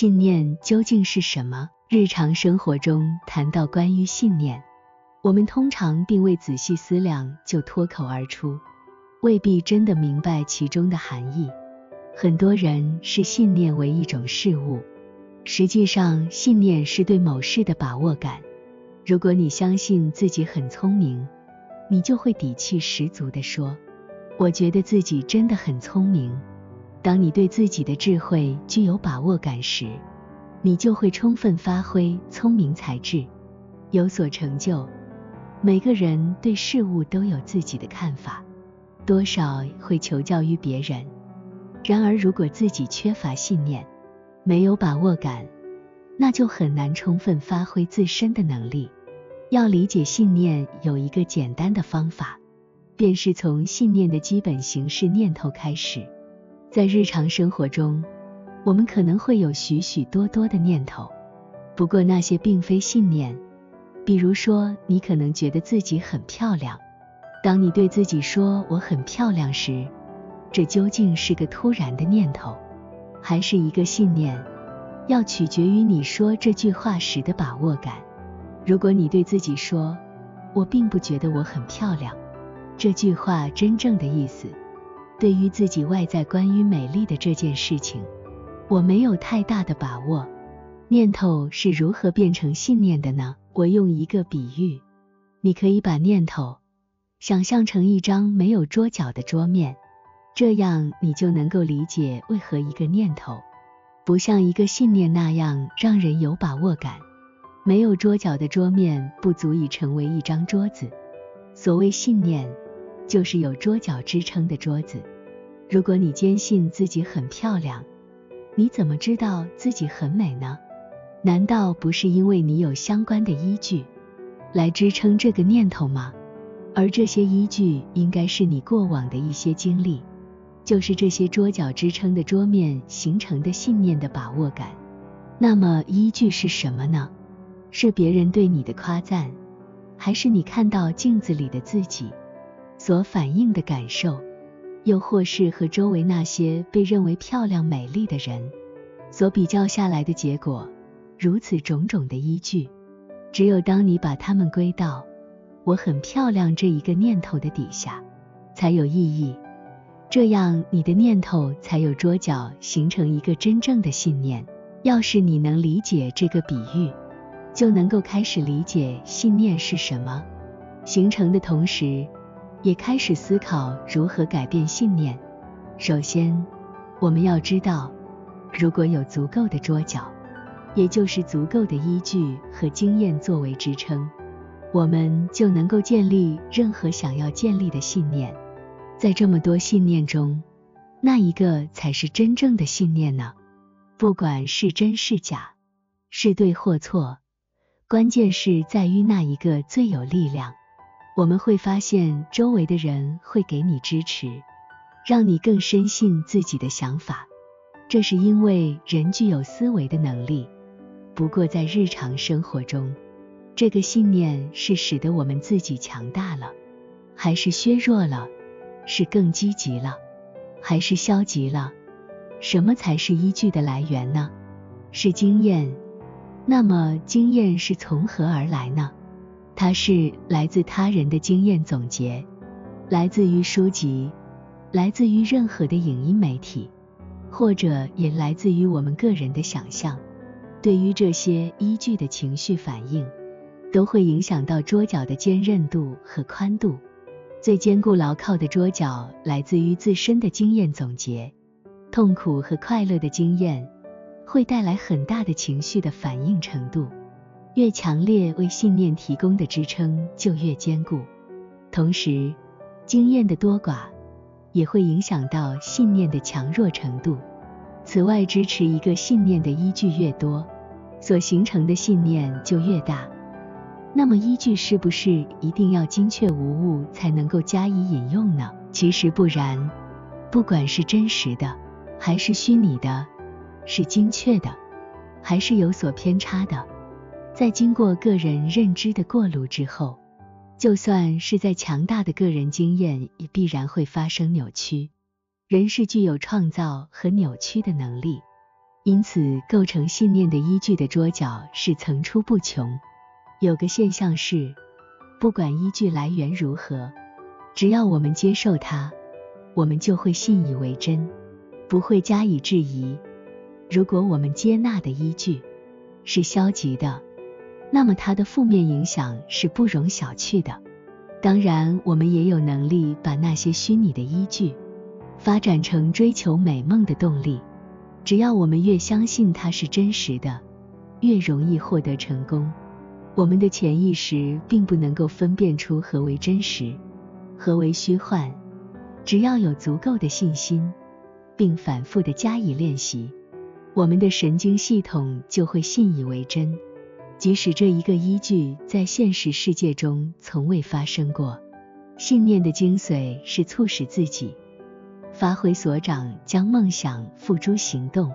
信念究竟是什么？日常生活中谈到关于信念，我们通常并未仔细思量就脱口而出，未必真的明白其中的含义。很多人视信念为一种事物，实际上信念是对某事的把握感。如果你相信自己很聪明，你就会底气十足地说：“我觉得自己真的很聪明。”当你对自己的智慧具有把握感时，你就会充分发挥聪明才智，有所成就。每个人对事物都有自己的看法，多少会求教于别人。然而，如果自己缺乏信念，没有把握感，那就很难充分发挥自身的能力。要理解信念，有一个简单的方法，便是从信念的基本形式念头开始。在日常生活中，我们可能会有许许多多的念头，不过那些并非信念。比如说，你可能觉得自己很漂亮。当你对自己说“我很漂亮”时，这究竟是个突然的念头，还是一个信念？要取决于你说这句话时的把握感。如果你对自己说“我并不觉得我很漂亮”，这句话真正的意思。对于自己外在关于美丽的这件事情，我没有太大的把握。念头是如何变成信念的呢？我用一个比喻，你可以把念头想象成一张没有桌角的桌面，这样你就能够理解为何一个念头不像一个信念那样让人有把握感。没有桌角的桌面不足以成为一张桌子。所谓信念。就是有桌角支撑的桌子。如果你坚信自己很漂亮，你怎么知道自己很美呢？难道不是因为你有相关的依据来支撑这个念头吗？而这些依据应该是你过往的一些经历，就是这些桌角支撑的桌面形成的信念的把握感。那么依据是什么呢？是别人对你的夸赞，还是你看到镜子里的自己？所反映的感受，又或是和周围那些被认为漂亮美丽的人所比较下来的结果，如此种种的依据，只有当你把它们归到“我很漂亮”这一个念头的底下，才有意义。这样你的念头才有桌角，形成一个真正的信念。要是你能理解这个比喻，就能够开始理解信念是什么，形成的同时。也开始思考如何改变信念。首先，我们要知道，如果有足够的桌角，也就是足够的依据和经验作为支撑，我们就能够建立任何想要建立的信念。在这么多信念中，那一个才是真正的信念呢？不管是真是假，是对或错，关键是在于那一个最有力量。我们会发现周围的人会给你支持，让你更深信自己的想法。这是因为人具有思维的能力。不过在日常生活中，这个信念是使得我们自己强大了，还是削弱了？是更积极了，还是消极了？什么才是依据的来源呢？是经验。那么经验是从何而来呢？它是来自他人的经验总结，来自于书籍，来自于任何的影音媒体，或者也来自于我们个人的想象。对于这些依据的情绪反应，都会影响到桌角的坚韧度和宽度。最坚固牢靠的桌角来自于自身的经验总结，痛苦和快乐的经验会带来很大的情绪的反应程度。越强烈，为信念提供的支撑就越坚固。同时，经验的多寡也会影响到信念的强弱程度。此外，支持一个信念的依据越多，所形成的信念就越大。那么，依据是不是一定要精确无误才能够加以引用呢？其实不然。不管是真实的，还是虚拟的，是精确的，还是有所偏差的。在经过个人认知的过滤之后，就算是在强大的个人经验，也必然会发生扭曲。人是具有创造和扭曲的能力，因此，构成信念的依据的桌脚是层出不穷。有个现象是，不管依据来源如何，只要我们接受它，我们就会信以为真，不会加以质疑。如果我们接纳的依据是消极的，那么它的负面影响是不容小觑的。当然，我们也有能力把那些虚拟的依据发展成追求美梦的动力。只要我们越相信它是真实的，越容易获得成功。我们的潜意识并不能够分辨出何为真实，何为虚幻。只要有足够的信心，并反复的加以练习，我们的神经系统就会信以为真，即使这一个依据在现实世界中从未发生过。信念的精髓是促使自己发挥所长，将梦想付诸行动。